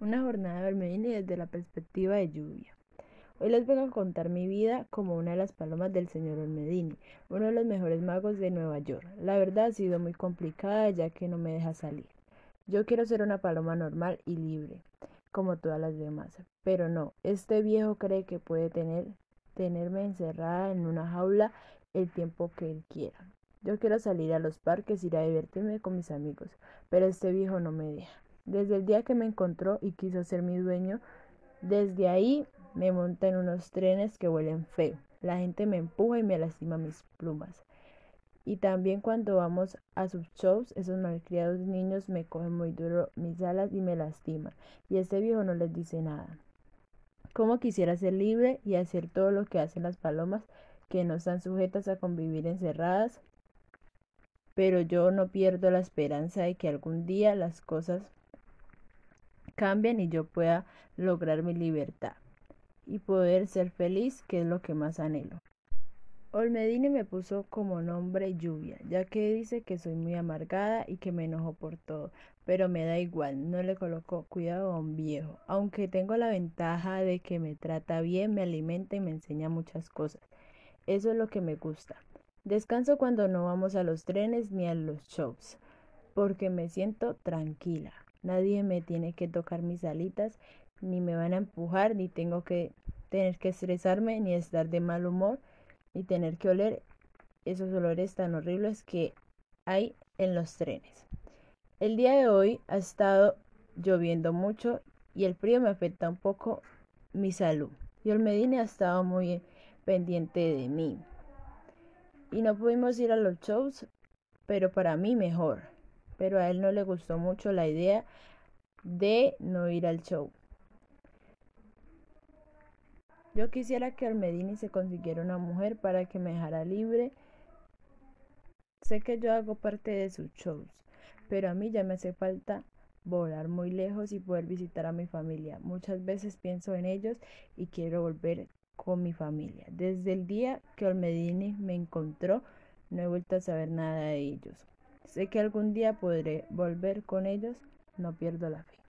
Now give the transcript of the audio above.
Una jornada de Olmedini desde la perspectiva de lluvia. Hoy les vengo a contar mi vida como una de las palomas del señor Olmedini, uno de los mejores magos de Nueva York. La verdad ha sido muy complicada ya que no me deja salir. Yo quiero ser una paloma normal y libre, como todas las demás, pero no, este viejo cree que puede tener, tenerme encerrada en una jaula el tiempo que él quiera. Yo quiero salir a los parques, ir a divertirme con mis amigos, pero este viejo no me deja. Desde el día que me encontró y quiso ser mi dueño, desde ahí me monta en unos trenes que huelen feo. La gente me empuja y me lastima mis plumas. Y también cuando vamos a sus shows, esos malcriados niños me cogen muy duro mis alas y me lastiman. Y este viejo no les dice nada. Como quisiera ser libre y hacer todo lo que hacen las palomas que no están sujetas a convivir encerradas? Pero yo no pierdo la esperanza de que algún día las cosas cambien y yo pueda lograr mi libertad y poder ser feliz, que es lo que más anhelo. Olmedini me puso como nombre lluvia, ya que dice que soy muy amargada y que me enojo por todo, pero me da igual, no le coloco cuidado a un viejo, aunque tengo la ventaja de que me trata bien, me alimenta y me enseña muchas cosas. Eso es lo que me gusta. Descanso cuando no vamos a los trenes ni a los shows, porque me siento tranquila. Nadie me tiene que tocar mis alitas, ni me van a empujar, ni tengo que tener que estresarme, ni estar de mal humor, ni tener que oler esos olores tan horribles que hay en los trenes. El día de hoy ha estado lloviendo mucho y el frío me afecta un poco mi salud. Y el Medina ha estado muy pendiente de mí. Y no pudimos ir a los shows, pero para mí mejor pero a él no le gustó mucho la idea de no ir al show. Yo quisiera que Almedini se consiguiera una mujer para que me dejara libre. Sé que yo hago parte de sus shows, pero a mí ya me hace falta volar muy lejos y poder visitar a mi familia. Muchas veces pienso en ellos y quiero volver con mi familia. Desde el día que Olmedini me encontró, no he vuelto a saber nada de ellos. Sé que algún día podré volver con ellos, no pierdo la fe.